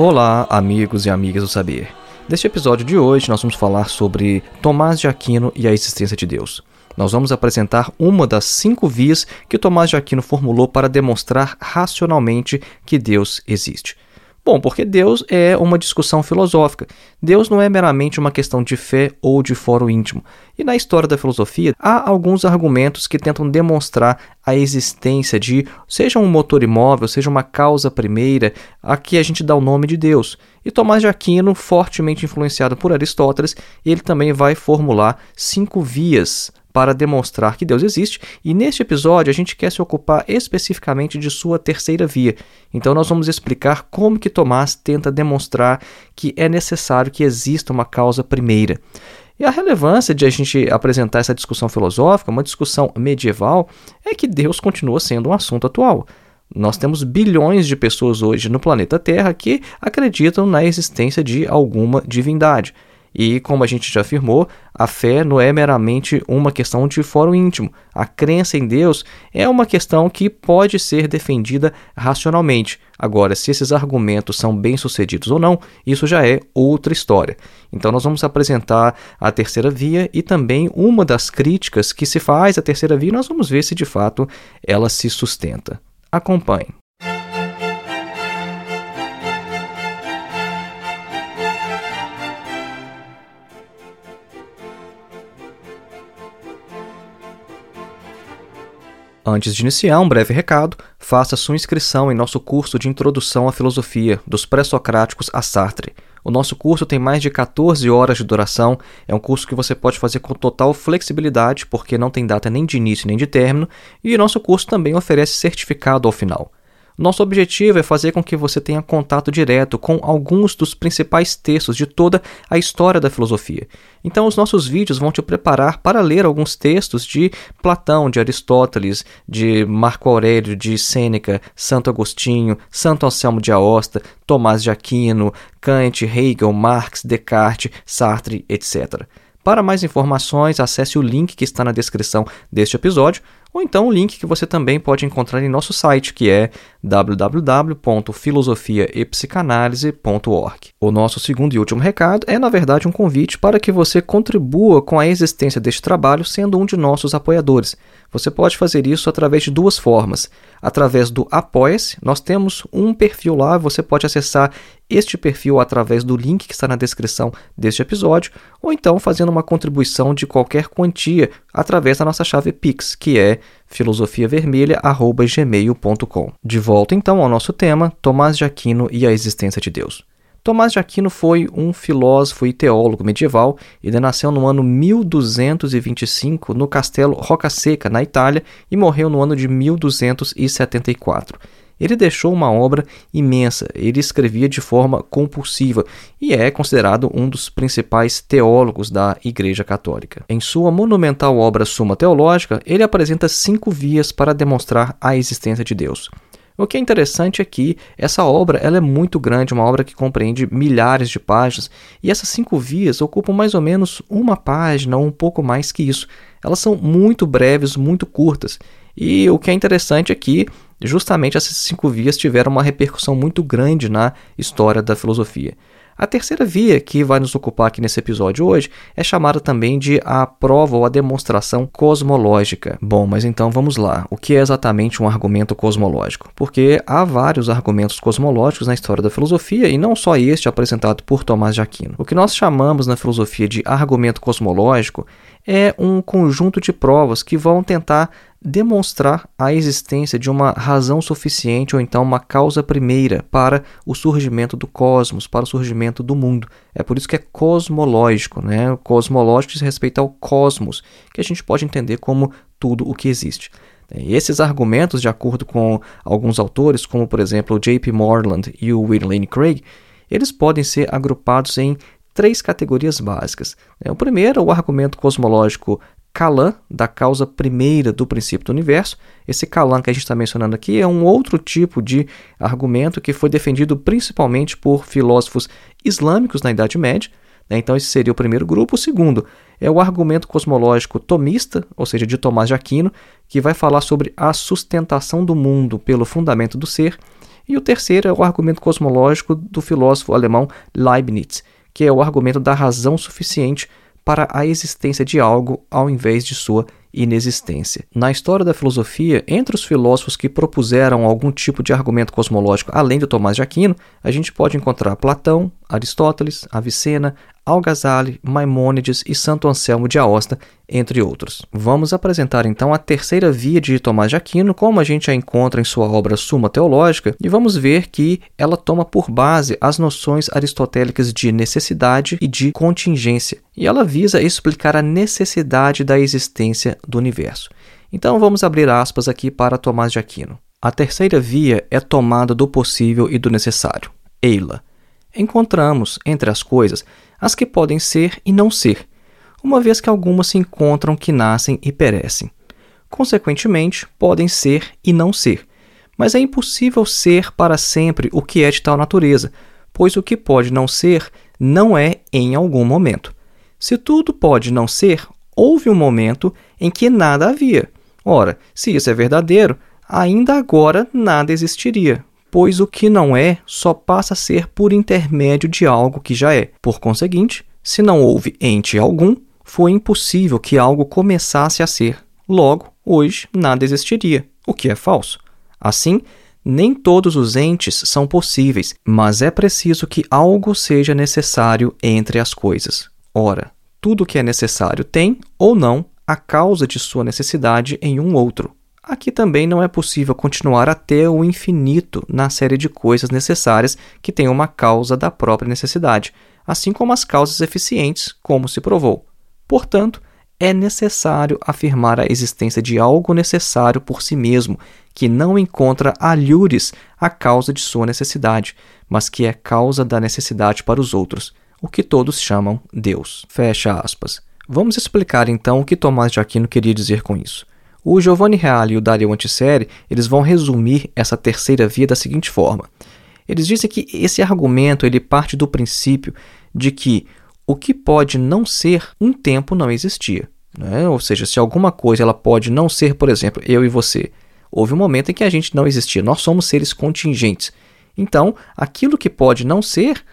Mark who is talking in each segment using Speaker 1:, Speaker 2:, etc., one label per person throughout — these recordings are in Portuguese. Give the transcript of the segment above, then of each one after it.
Speaker 1: Olá, amigos e amigas do saber. Neste episódio de hoje, nós vamos falar sobre Tomás de Aquino e a existência de Deus. Nós vamos apresentar uma das cinco vias que Tomás de Aquino formulou para demonstrar racionalmente que Deus existe. Bom, porque Deus é uma discussão filosófica. Deus não é meramente uma questão de fé ou de foro íntimo. E na história da filosofia, há alguns argumentos que tentam demonstrar a existência de, seja um motor imóvel, seja uma causa primeira, a que a gente dá o nome de Deus. E Tomás de Aquino, fortemente influenciado por Aristóteles, ele também vai formular cinco vias para demonstrar que Deus existe, e neste episódio a gente quer se ocupar especificamente de sua terceira via. Então nós vamos explicar como que Tomás tenta demonstrar que é necessário que exista uma causa primeira. E a relevância de a gente apresentar essa discussão filosófica, uma discussão medieval, é que Deus continua sendo um assunto atual. Nós temos bilhões de pessoas hoje no planeta Terra que acreditam na existência de alguma divindade. E, como a gente já afirmou, a fé não é meramente uma questão de fórum íntimo. A crença em Deus é uma questão que pode ser defendida racionalmente. Agora, se esses argumentos são bem-sucedidos ou não, isso já é outra história. Então, nós vamos apresentar a terceira via e também uma das críticas que se faz à terceira via, e nós vamos ver se de fato ela se sustenta. Acompanhe. Antes de iniciar, um breve recado: faça sua inscrição em nosso curso de Introdução à Filosofia, dos Pré-Socráticos a Sartre. O nosso curso tem mais de 14 horas de duração, é um curso que você pode fazer com total flexibilidade, porque não tem data nem de início nem de término, e nosso curso também oferece certificado ao final. Nosso objetivo é fazer com que você tenha contato direto com alguns dos principais textos de toda a história da filosofia. Então, os nossos vídeos vão te preparar para ler alguns textos de Platão, de Aristóteles, de Marco Aurélio, de Sêneca, Santo Agostinho, Santo Anselmo de Aosta, Tomás de Aquino, Kant, Hegel, Marx, Descartes, Sartre, etc. Para mais informações, acesse o link que está na descrição deste episódio ou então o link que você também pode encontrar em nosso site, que é www.filosofiaepsicanalise.org. O nosso segundo e último recado é, na verdade, um convite para que você contribua com a existência deste trabalho sendo um de nossos apoiadores. Você pode fazer isso através de duas formas. Através do Apoia-se, nós temos um perfil lá, você pode acessar este perfil através do link que está na descrição deste episódio, ou então fazendo uma contribuição de qualquer quantia através da nossa chave Pix, que é filosofiavermelha.gmail.com. De volta então ao nosso tema, Tomás de Aquino e a existência de Deus. Tomás de Aquino foi um filósofo e teólogo medieval. Ele nasceu no ano 1225 no castelo Roca Seca, na Itália, e morreu no ano de 1274. Ele deixou uma obra imensa, ele escrevia de forma compulsiva e é considerado um dos principais teólogos da Igreja Católica. Em sua monumental obra Suma Teológica, ele apresenta cinco vias para demonstrar a existência de Deus. O que é interessante é que essa obra ela é muito grande, uma obra que compreende milhares de páginas, e essas cinco vias ocupam mais ou menos uma página ou um pouco mais que isso. Elas são muito breves, muito curtas. E o que é interessante é que justamente essas cinco vias tiveram uma repercussão muito grande na história da filosofia. A terceira via que vai nos ocupar aqui nesse episódio hoje é chamada também de a prova ou a demonstração cosmológica. Bom, mas então vamos lá. O que é exatamente um argumento cosmológico? Porque há vários argumentos cosmológicos na história da filosofia e não só este apresentado por Tomás de Aquino. O que nós chamamos na filosofia de argumento cosmológico é um conjunto de provas que vão tentar demonstrar a existência de uma razão suficiente ou então uma causa primeira para o surgimento do cosmos, para o surgimento do mundo. É por isso que é cosmológico, né? Cosmológico diz respeito ao cosmos, que a gente pode entender como tudo o que existe. E esses argumentos, de acordo com alguns autores, como por exemplo J.P. Moreland e o William Lane Craig, eles podem ser agrupados em três categorias básicas. O primeiro é o argumento cosmológico Kalan, da causa primeira do princípio do universo. Esse Kalan que a gente está mencionando aqui é um outro tipo de argumento que foi defendido principalmente por filósofos islâmicos na Idade Média. Né? Então, esse seria o primeiro grupo. O segundo é o argumento cosmológico tomista, ou seja, de Tomás de Aquino, que vai falar sobre a sustentação do mundo pelo fundamento do ser. E o terceiro é o argumento cosmológico do filósofo alemão Leibniz, que é o argumento da razão suficiente para a existência de algo ao invés de sua inexistência. Na história da filosofia, entre os filósofos que propuseram algum tipo de argumento cosmológico além de Tomás de Aquino, a gente pode encontrar Platão, Aristóteles, Avicena, Al-Ghazali, Maimônides e Santo Anselmo de Aosta, entre outros. Vamos apresentar então a terceira via de Tomás de Aquino, como a gente a encontra em sua obra Suma Teológica, e vamos ver que ela toma por base as noções aristotélicas de necessidade e de contingência, e ela visa explicar a necessidade da existência do universo. Então vamos abrir aspas aqui para Tomás de Aquino. A terceira via é tomada do possível e do necessário. Eila. Encontramos, entre as coisas, as que podem ser e não ser, uma vez que algumas se encontram que nascem e perecem. Consequentemente, podem ser e não ser, mas é impossível ser para sempre o que é de tal natureza, pois o que pode não ser não é em algum momento. Se tudo pode não ser, houve um momento em que nada havia. Ora, se isso é verdadeiro, ainda agora nada existiria, pois o que não é só passa a ser por intermédio de algo que já é. Por conseguinte, se não houve ente algum, foi impossível que algo começasse a ser. Logo, hoje nada existiria, o que é falso. Assim, nem todos os entes são possíveis, mas é preciso que algo seja necessário entre as coisas. Ora, tudo que é necessário tem, ou não, a causa de sua necessidade em um outro. Aqui também não é possível continuar até o infinito na série de coisas necessárias que têm uma causa da própria necessidade, assim como as causas eficientes, como se provou. Portanto, é necessário afirmar a existência de algo necessário por si mesmo, que não encontra alhures a causa de sua necessidade, mas que é causa da necessidade para os outros, o que todos chamam Deus. Fecha aspas. Vamos explicar então o que Tomás de Aquino queria dizer com isso. O Giovanni Reale e o Dario Antiseri, eles vão resumir essa terceira via da seguinte forma. Eles dizem que esse argumento ele parte do princípio de que o que pode não ser, um tempo não existia. Né? Ou seja, se alguma coisa ela pode não ser, por exemplo, eu e você, houve um momento em que a gente não existia. Nós somos seres contingentes. Então, aquilo que pode não ser,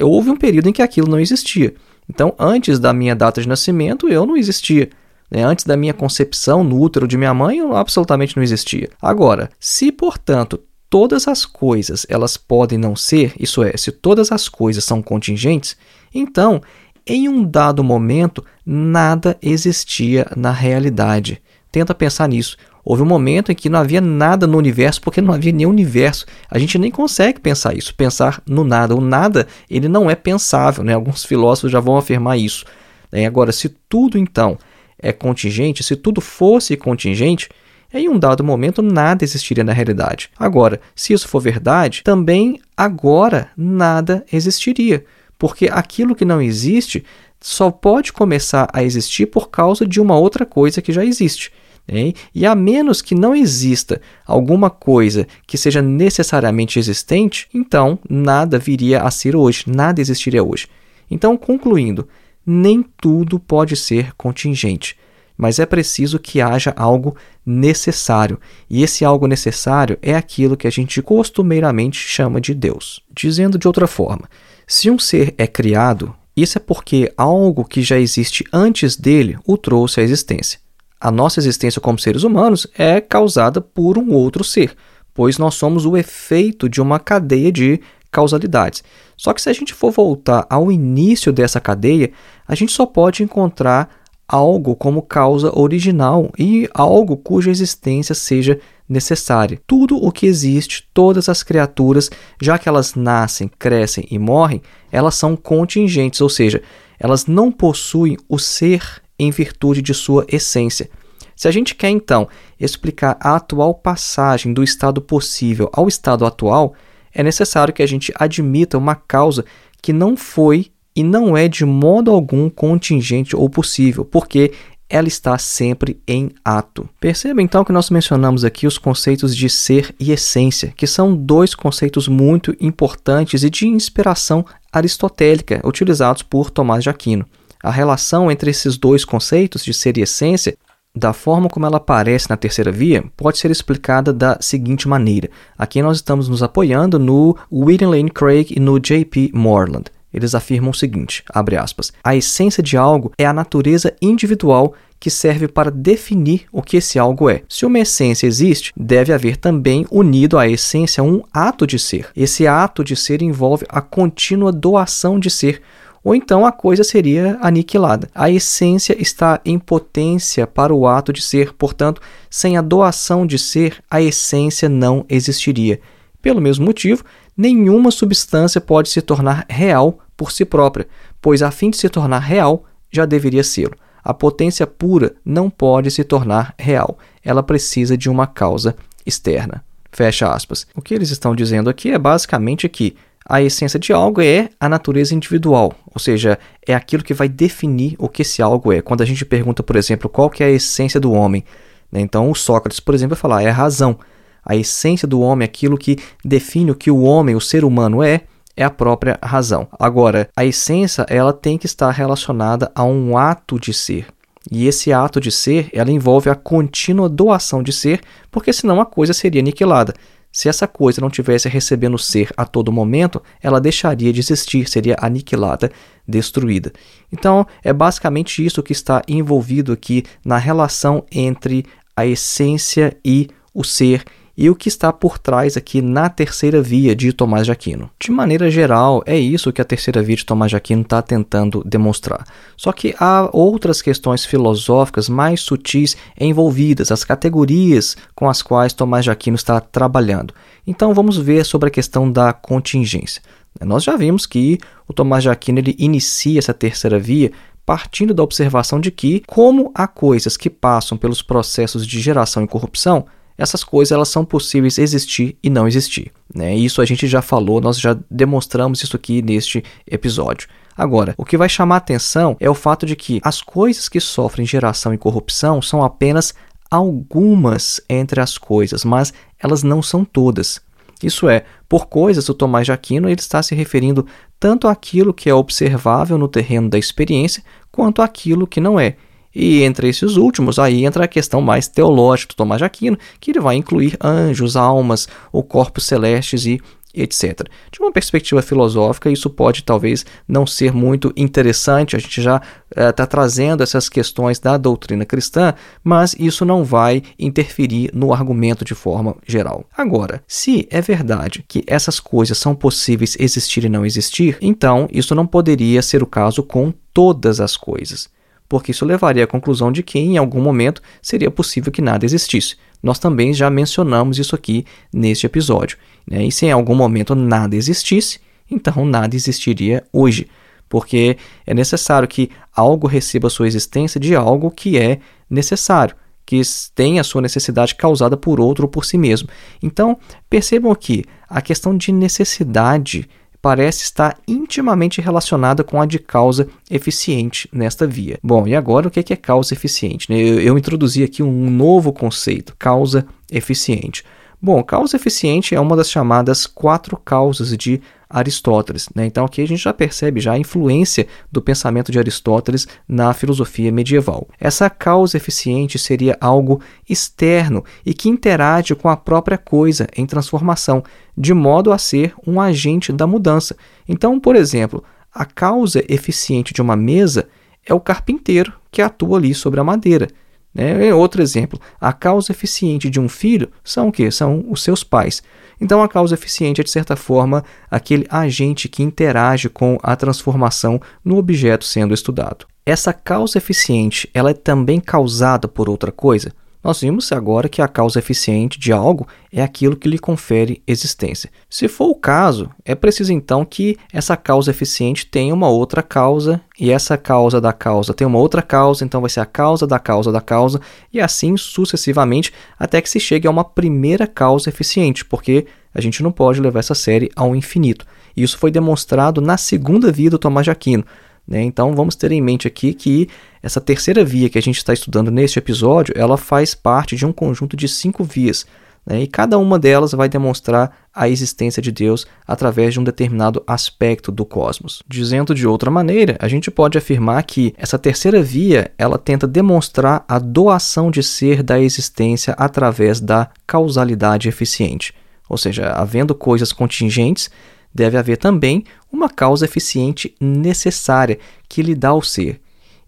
Speaker 1: houve um período em que aquilo não existia. Então, antes da minha data de nascimento, eu não existia. Né? Antes da minha concepção no útero de minha mãe, absolutamente não existia. Agora, se portanto todas as coisas elas podem não ser, isso é, se todas as coisas são contingentes, então em um dado momento nada existia na realidade. Tenta pensar nisso. Houve um momento em que não havia nada no universo, porque não havia nenhum universo. A gente nem consegue pensar isso, pensar no nada. O nada, ele não é pensável, né? Alguns filósofos já vão afirmar isso. Né? Agora, se tudo então é contingente, se tudo fosse contingente, em um dado momento nada existiria na realidade. Agora, se isso for verdade, também agora nada existiria, porque aquilo que não existe só pode começar a existir por causa de uma outra coisa que já existe. Hein? E a menos que não exista alguma coisa que seja necessariamente existente, então nada viria a ser hoje, nada existiria hoje. Então, concluindo, nem tudo pode ser contingente, mas é preciso que haja algo necessário, e esse algo necessário é aquilo que a gente costumeiramente chama de Deus. Dizendo de outra forma, se um ser é criado, isso é porque algo que já existe antes dele o trouxe à existência. A nossa existência como seres humanos é causada por um outro ser, pois nós somos o efeito de uma cadeia de causalidades. Só que se a gente for voltar ao início dessa cadeia, a gente só pode encontrar algo como causa original e algo cuja existência seja necessária. Tudo o que existe, todas as criaturas, já que elas nascem, crescem e morrem, elas são contingentes, ou seja, elas não possuem o ser em virtude de sua essência. Se a gente quer então explicar a atual passagem do estado possível ao estado atual, é necessário que a gente admita uma causa que não foi e não é de modo algum contingente ou possível, porque ela está sempre em ato. Perceba então que nós mencionamos aqui os conceitos de ser e essência, que são dois conceitos muito importantes e de inspiração aristotélica utilizados por Tomás de Aquino. A relação entre esses dois conceitos de ser e essência da forma como ela aparece na terceira via, pode ser explicada da seguinte maneira. Aqui nós estamos nos apoiando no William Lane Craig e no J.P. Moreland. Eles afirmam o seguinte, abre aspas, a essência de algo é a natureza individual que serve para definir o que esse algo é. Se uma essência existe, deve haver também unido à essência um ato de ser. Esse ato de ser envolve a contínua doação de ser, ou então a coisa seria aniquilada. A essência está em potência para o ato de ser, portanto, sem a doação de ser, a essência não existiria. Pelo mesmo motivo, nenhuma substância pode se tornar real por si própria, pois a fim de se tornar real, já deveria ser. A potência pura não pode se tornar real. Ela precisa de uma causa externa. Fecha aspas. O que eles estão dizendo aqui é basicamente que a essência de algo é a natureza individual, ou seja, é aquilo que vai definir o que esse algo é. Quando a gente pergunta, por exemplo, qual que é a essência do homem, né? então o Sócrates, por exemplo, vai falar é a razão. A essência do homem, aquilo que define o que o homem, o ser humano é, é a própria razão. Agora, a essência ela tem que estar relacionada a um ato de ser. E esse ato de ser, ela envolve a contínua doação de ser, porque senão a coisa seria aniquilada. Se essa coisa não tivesse recebendo ser a todo momento, ela deixaria de existir, seria aniquilada, destruída. Então, é basicamente isso que está envolvido aqui na relação entre a essência e o ser e o que está por trás aqui na terceira via de Tomás de Aquino. De maneira geral, é isso que a terceira via de Tomás de Aquino está tentando demonstrar. Só que há outras questões filosóficas mais sutis envolvidas, as categorias com as quais Tomás de Aquino está trabalhando. Então vamos ver sobre a questão da contingência. Nós já vimos que o Tomás de Aquino ele inicia essa terceira via partindo da observação de que, como há coisas que passam pelos processos de geração e corrupção, essas coisas elas são possíveis existir e não existir. Né? Isso a gente já falou, nós já demonstramos isso aqui neste episódio. Agora, o que vai chamar atenção é o fato de que as coisas que sofrem geração e corrupção são apenas algumas entre as coisas, mas elas não são todas. Isso é, por coisas, o Tomás de Aquino ele está se referindo tanto àquilo que é observável no terreno da experiência, quanto àquilo que não é. E entre esses últimos, aí entra a questão mais teológica do Tomás de Aquino, que ele vai incluir anjos, almas, ou corpos celestes e etc. De uma perspectiva filosófica, isso pode talvez não ser muito interessante, a gente já está eh, trazendo essas questões da doutrina cristã, mas isso não vai interferir no argumento de forma geral. Agora, se é verdade que essas coisas são possíveis existir e não existir, então isso não poderia ser o caso com todas as coisas porque isso levaria à conclusão de que em algum momento seria possível que nada existisse. Nós também já mencionamos isso aqui neste episódio. Né? E se em algum momento nada existisse, então nada existiria hoje, porque é necessário que algo receba sua existência de algo que é necessário, que tem a sua necessidade causada por outro ou por si mesmo. Então, percebam aqui, a questão de necessidade parece estar intimamente relacionada com a de causa eficiente nesta via. Bom, e agora o que é causa eficiente? Né? Eu introduzi aqui um novo conceito, causa eficiente. Bom, causa eficiente é uma das chamadas quatro causas de Aristóteles. Né? Então aqui a gente já percebe já a influência do pensamento de Aristóteles na filosofia medieval. Essa causa eficiente seria algo externo e que interage com a própria coisa em transformação, de modo a ser um agente da mudança. Então, por exemplo, a causa eficiente de uma mesa é o carpinteiro que atua ali sobre a madeira. Né? Outro exemplo, a causa eficiente de um filho são o quê? São os seus pais. Então, a causa eficiente é, de certa forma, aquele agente que interage com a transformação no objeto sendo estudado. essa causa eficiente ela é também causada por outra coisa? Nós vimos agora que a causa eficiente de algo é aquilo que lhe confere existência. Se for o caso, é preciso então que essa causa eficiente tenha uma outra causa, e essa causa da causa tem uma outra causa, então vai ser a causa da causa da causa, e assim sucessivamente até que se chegue a uma primeira causa eficiente, porque a gente não pode levar essa série ao infinito. Isso foi demonstrado na segunda via do Tomás de Aquino. Né? Então vamos ter em mente aqui que essa terceira via que a gente está estudando neste episódio, ela faz parte de um conjunto de cinco vias. Né? E cada uma delas vai demonstrar a existência de Deus através de um determinado aspecto do cosmos. Dizendo de outra maneira, a gente pode afirmar que essa terceira via ela tenta demonstrar a doação de ser da existência através da causalidade eficiente. Ou seja, havendo coisas contingentes, deve haver também uma causa eficiente necessária que lhe dá o ser.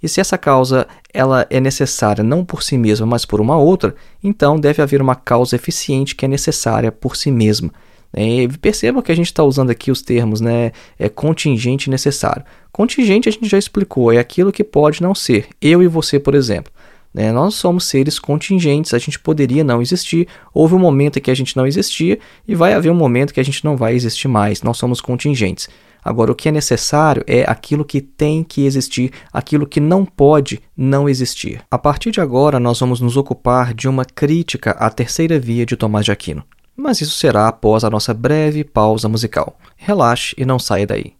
Speaker 1: E se essa causa ela é necessária não por si mesma, mas por uma outra, então deve haver uma causa eficiente que é necessária por si mesma. É, percebam que a gente está usando aqui os termos né, é contingente e necessário. Contingente a gente já explicou, é aquilo que pode não ser. Eu e você, por exemplo. Né? Nós somos seres contingentes, a gente poderia não existir. Houve um momento em que a gente não existia e vai haver um momento que a gente não vai existir mais. Nós somos contingentes. Agora, o que é necessário é aquilo que tem que existir, aquilo que não pode não existir. A partir de agora, nós vamos nos ocupar de uma crítica à terceira via de Tomás de Aquino. Mas isso será após a nossa breve pausa musical. Relaxe e não saia daí.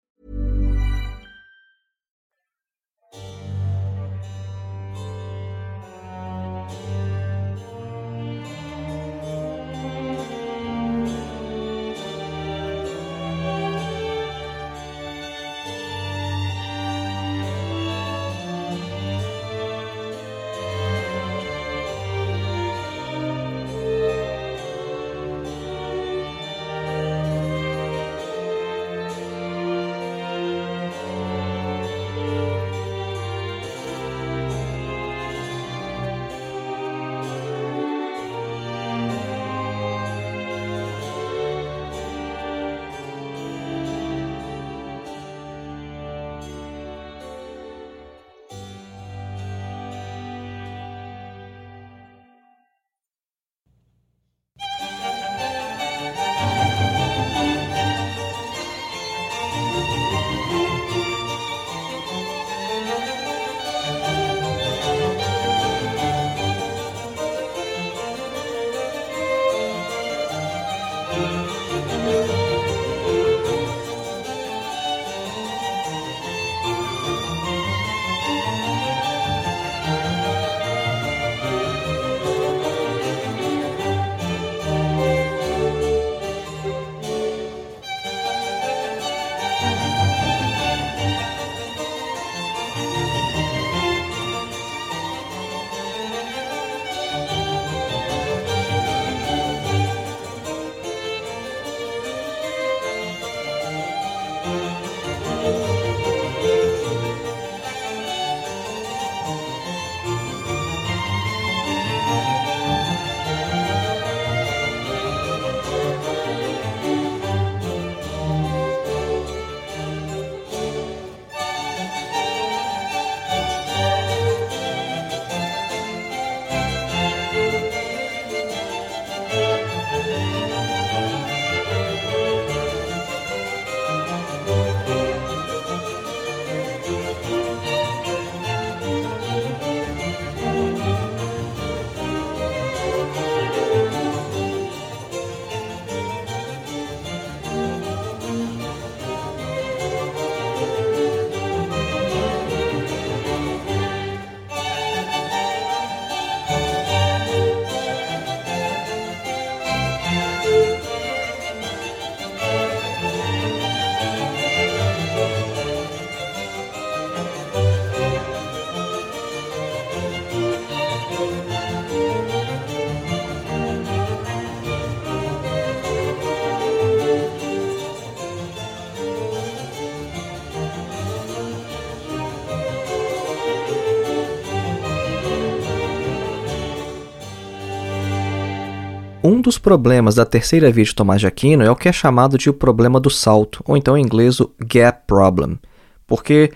Speaker 1: Um dos problemas da terceira via de Tomás de Aquino é o que é chamado de o problema do salto, ou então em inglês o gap problem, porque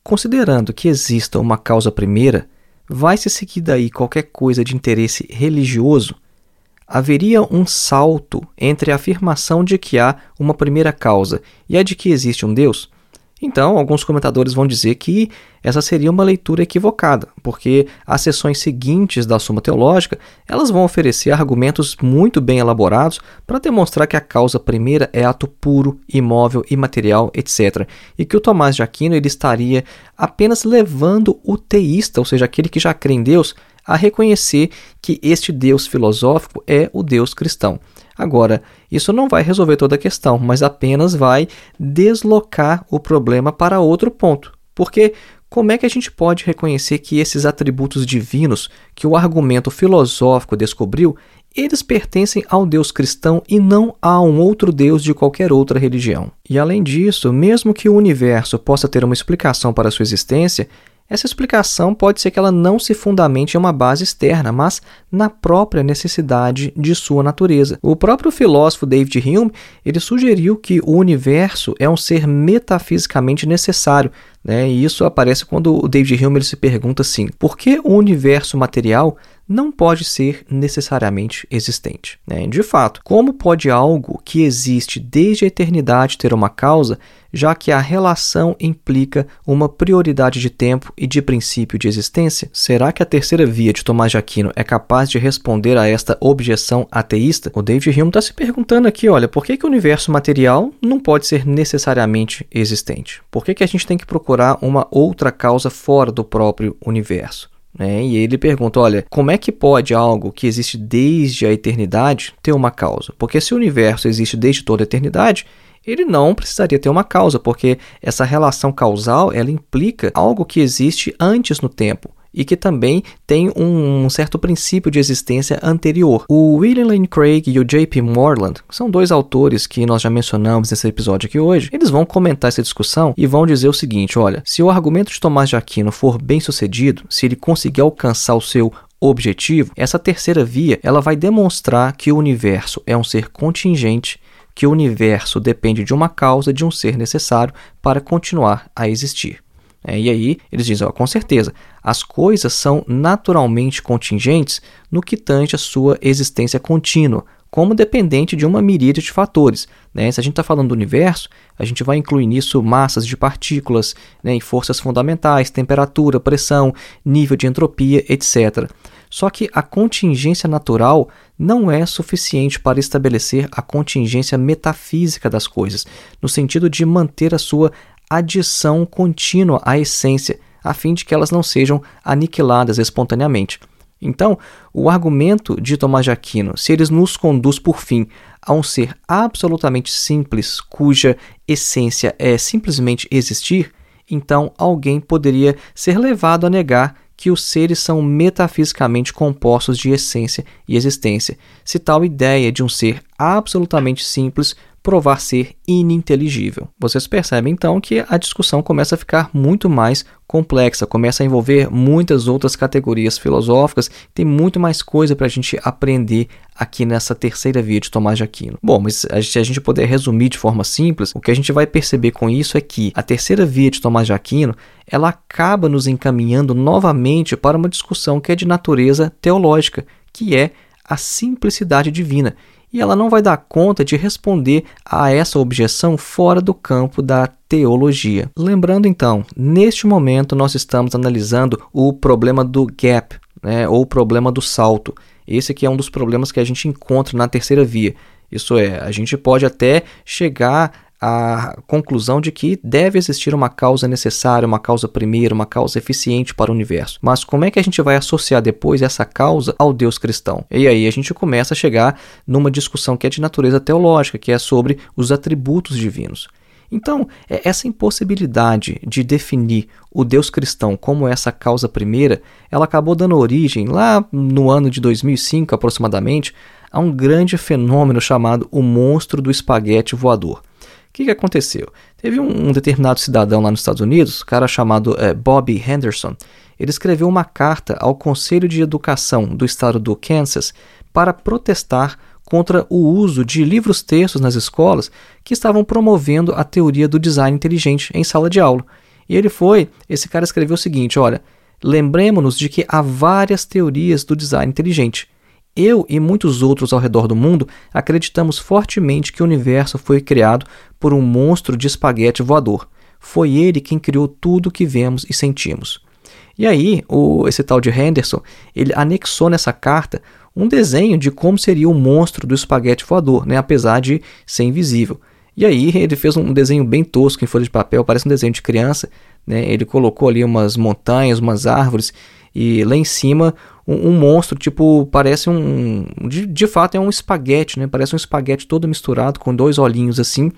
Speaker 1: considerando que exista uma causa primeira, vai se seguir daí qualquer coisa de interesse religioso, haveria um salto entre a afirmação de que há uma primeira causa e a de que existe um Deus? Então, alguns comentadores vão dizer que essa seria uma leitura equivocada, porque as sessões seguintes da Suma Teológica, elas vão oferecer argumentos muito bem elaborados para demonstrar que a causa primeira é ato puro, imóvel, imaterial, etc. E que o Tomás de Aquino ele estaria apenas levando o teísta, ou seja, aquele que já crê em Deus, a reconhecer que este Deus filosófico é o Deus cristão. Agora, isso não vai resolver toda a questão, mas apenas vai deslocar o problema para outro ponto. Porque como é que a gente pode reconhecer que esses atributos divinos que o argumento filosófico descobriu, eles pertencem ao Deus cristão e não a um outro Deus de qualquer outra religião? E além disso, mesmo que o universo possa ter uma explicação para sua existência, essa explicação pode ser que ela não se fundamente em uma base externa, mas na própria necessidade de sua natureza. O próprio filósofo David Hume ele sugeriu que o universo é um ser metafisicamente necessário, né? E isso aparece quando o David Hume ele se pergunta assim: por que o universo material não pode ser necessariamente existente? Né? De fato, como pode algo que existe desde a eternidade ter uma causa já que a relação implica uma prioridade de tempo e de princípio de existência? Será que a terceira via de Tomás de Aquino é capaz de responder a esta objeção ateísta? O David Hume está se perguntando aqui, olha, por que, que o universo material não pode ser necessariamente existente? Por que, que a gente tem que procurar uma outra causa fora do próprio universo? Né? E ele pergunta: olha, como é que pode algo que existe desde a eternidade ter uma causa? Porque se o universo existe desde toda a eternidade, ele não precisaria ter uma causa, porque essa relação causal ela implica algo que existe antes no tempo e que também tem um certo princípio de existência anterior. O William Lane Craig e o J.P. Moreland são dois autores que nós já mencionamos nesse episódio aqui hoje. Eles vão comentar essa discussão e vão dizer o seguinte: olha, se o argumento de Tomás de Aquino for bem sucedido, se ele conseguir alcançar o seu objetivo, essa terceira via ela vai demonstrar que o universo é um ser contingente que o universo depende de uma causa, de um ser necessário para continuar a existir. É, e aí eles dizem, ó, com certeza, as coisas são naturalmente contingentes no que tange a sua existência contínua, como dependente de uma miríade de fatores. Né? Se a gente está falando do universo, a gente vai incluir nisso massas de partículas, né, e forças fundamentais, temperatura, pressão, nível de entropia, etc. Só que a contingência natural não é suficiente para estabelecer a contingência metafísica das coisas, no sentido de manter a sua adição contínua à essência, a fim de que elas não sejam aniquiladas espontaneamente. Então, o argumento de Tomás de Aquino, se ele nos conduz por fim a um ser absolutamente simples, cuja essência é simplesmente existir, então alguém poderia ser levado a negar que os seres são metafisicamente compostos de essência e existência, se tal ideia de um ser absolutamente simples provar ser ininteligível. Vocês percebem então que a discussão começa a ficar muito mais complexa, começa a envolver muitas outras categorias filosóficas, tem muito mais coisa para a gente aprender aqui nessa terceira via de Tomás de Aquino. Bom, mas se a gente puder resumir de forma simples, o que a gente vai perceber com isso é que a terceira via de Tomás de Aquino ela acaba nos encaminhando novamente para uma discussão que é de natureza teológica, que é a simplicidade divina e ela não vai dar conta de responder a essa objeção fora do campo da teologia. Lembrando então, neste momento nós estamos analisando o problema do gap, né, ou o problema do salto. Esse aqui é um dos problemas que a gente encontra na terceira via. Isso é, a gente pode até chegar a conclusão de que deve existir uma causa necessária, uma causa primeira, uma causa eficiente para o universo. Mas como é que a gente vai associar depois essa causa ao Deus cristão? E aí a gente começa a chegar numa discussão que é de natureza teológica, que é sobre os atributos divinos. Então, é essa impossibilidade de definir o Deus cristão como essa causa primeira, ela acabou dando origem, lá no ano de 2005 aproximadamente, a um grande fenômeno chamado o monstro do espaguete voador. O que, que aconteceu? Teve um, um, determinado cidadão lá nos Estados Unidos, um cara chamado é, Bobby Henderson, ele escreveu uma carta ao Conselho de Educação do estado do Kansas para protestar contra o uso de livros-textos nas escolas que estavam promovendo a teoria do design inteligente em sala de aula. E ele foi, esse cara escreveu o seguinte, olha, lembremos-nos de que há várias teorias do design inteligente. Eu e muitos outros ao redor do mundo acreditamos fortemente que o universo foi criado por um monstro de espaguete voador. Foi ele quem criou tudo que vemos e sentimos. E aí, o, esse tal de Henderson, ele anexou nessa carta um desenho de como seria o monstro do espaguete voador, né, apesar de ser invisível. E aí ele fez um desenho bem tosco em folha de papel, parece um desenho de criança. Né? Ele colocou ali umas montanhas, umas árvores e lá em cima um, um monstro, tipo, parece um. De, de fato é um espaguete, né? Parece um espaguete todo misturado com dois olhinhos assim.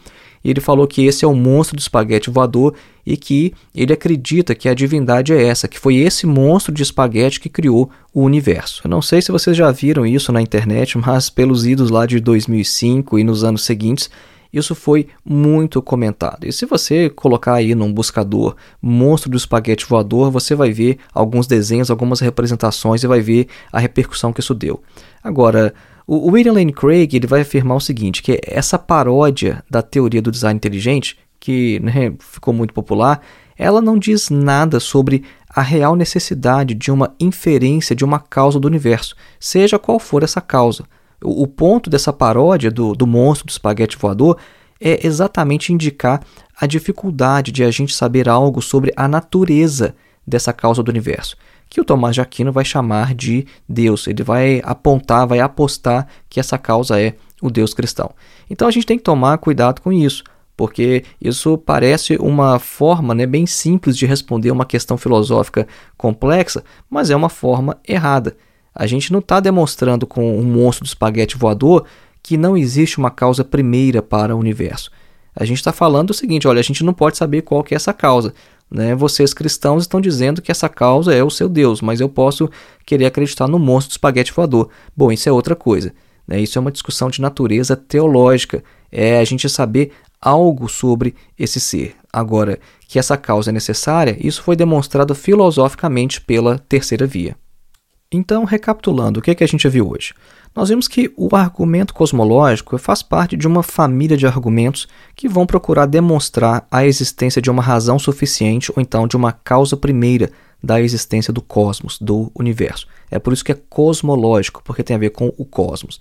Speaker 1: E ele falou que esse é o monstro do espaguete voador e que ele acredita que a divindade é essa, que foi esse monstro de espaguete que criou o universo. Eu não sei se vocês já viram isso na internet, mas pelos idos lá de 2005 e nos anos seguintes, isso foi muito comentado. E se você colocar aí num buscador monstro do espaguete voador, você vai ver alguns desenhos, algumas representações e vai ver a repercussão que isso deu. Agora, o William Lane Craig ele vai afirmar o seguinte, que essa paródia da teoria do design inteligente, que né, ficou muito popular, ela não diz nada sobre a real necessidade de uma inferência de uma causa do universo, seja qual for essa causa. O, o ponto dessa paródia do, do monstro do espaguete voador é exatamente indicar a dificuldade de a gente saber algo sobre a natureza dessa causa do universo, que o Tomás de Aquino vai chamar de Deus. Ele vai apontar, vai apostar que essa causa é o Deus cristão. Então a gente tem que tomar cuidado com isso, porque isso parece uma forma né, bem simples de responder uma questão filosófica complexa, mas é uma forma errada. A gente não está demonstrando com um monstro do espaguete voador que não existe uma causa primeira para o universo. A gente está falando o seguinte: olha, a gente não pode saber qual que é essa causa. Né? Vocês cristãos estão dizendo que essa causa é o seu Deus, mas eu posso querer acreditar no monstro do espaguete voador. Bom, isso é outra coisa. Né? Isso é uma discussão de natureza teológica. É a gente saber algo sobre esse ser. Agora, que essa causa é necessária, isso foi demonstrado filosoficamente pela terceira via. Então, recapitulando, o que, é que a gente viu hoje? Nós vimos que o argumento cosmológico faz parte de uma família de argumentos que vão procurar demonstrar a existência de uma razão suficiente ou então de uma causa primeira da existência do cosmos, do universo. É por isso que é cosmológico, porque tem a ver com o cosmos.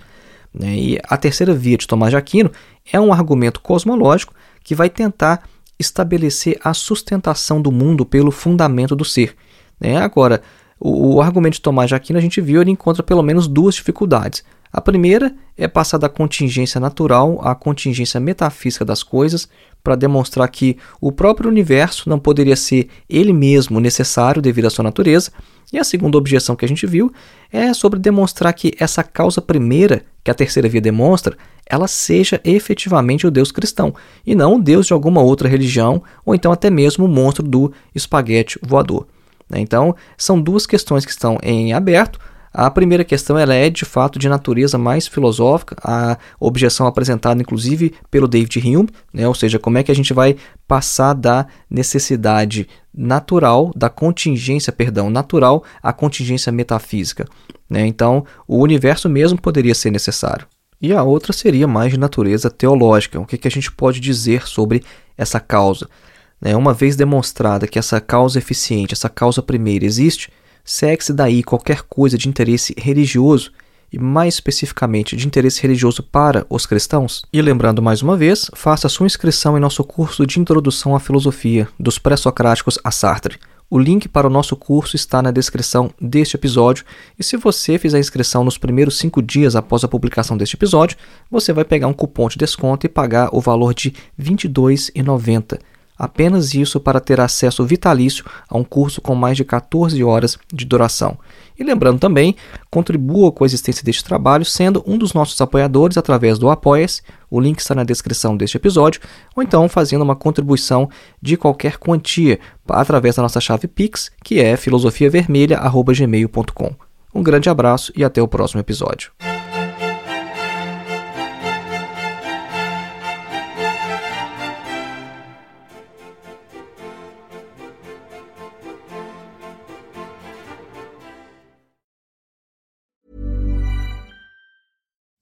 Speaker 1: Né? E a terceira via de Tomás de Aquino é um argumento cosmológico que vai tentar estabelecer a sustentação do mundo pelo fundamento do ser. Né? Agora, o, o argumento de Tomás de Aquino, a gente viu, ele encontra pelo menos duas dificuldades. A primeira é passar da contingência natural à contingência metafísica das coisas, para demonstrar que o próprio universo não poderia ser ele mesmo necessário devido à sua natureza. E a segunda objeção que a gente viu é sobre demonstrar que essa causa primeira que a terceira via demonstra, ela seja efetivamente o Deus cristão, e não o Deus de alguma outra religião, ou então até mesmo o monstro do espaguete voador. Né? Então, são duas questões que estão em aberto. A primeira questão ela é de fato de natureza mais filosófica, a objeção apresentada inclusive pelo David Hume, né? ou seja, como é que a gente vai passar da necessidade natural, da contingência, perdão, natural à contingência metafísica. Né? Então, o universo mesmo poderia ser necessário. E a outra seria mais de natureza teológica. O que, que a gente pode dizer sobre essa causa? Né? Uma vez demonstrada que essa causa eficiente, essa causa primeira existe, segue-se daí qualquer coisa de interesse religioso e mais especificamente de interesse religioso para os cristãos. E lembrando mais uma vez, faça sua inscrição em nosso curso de Introdução à Filosofia, dos pré-socráticos a Sartre. O link para o nosso curso está na descrição deste episódio, e se você fizer a inscrição nos primeiros cinco dias após a publicação deste episódio, você vai pegar um cupom de desconto e pagar o valor de R$ 22,90. Apenas isso para ter acesso vitalício a um curso com mais de 14 horas de duração. E lembrando também, contribua com a existência deste trabalho sendo um dos nossos apoiadores através do Apoia-se, o link está na descrição deste episódio, ou então fazendo uma contribuição de qualquer quantia através da nossa chave Pix, que é filosofiavermelha.gmail.com. Um grande abraço e até o próximo episódio.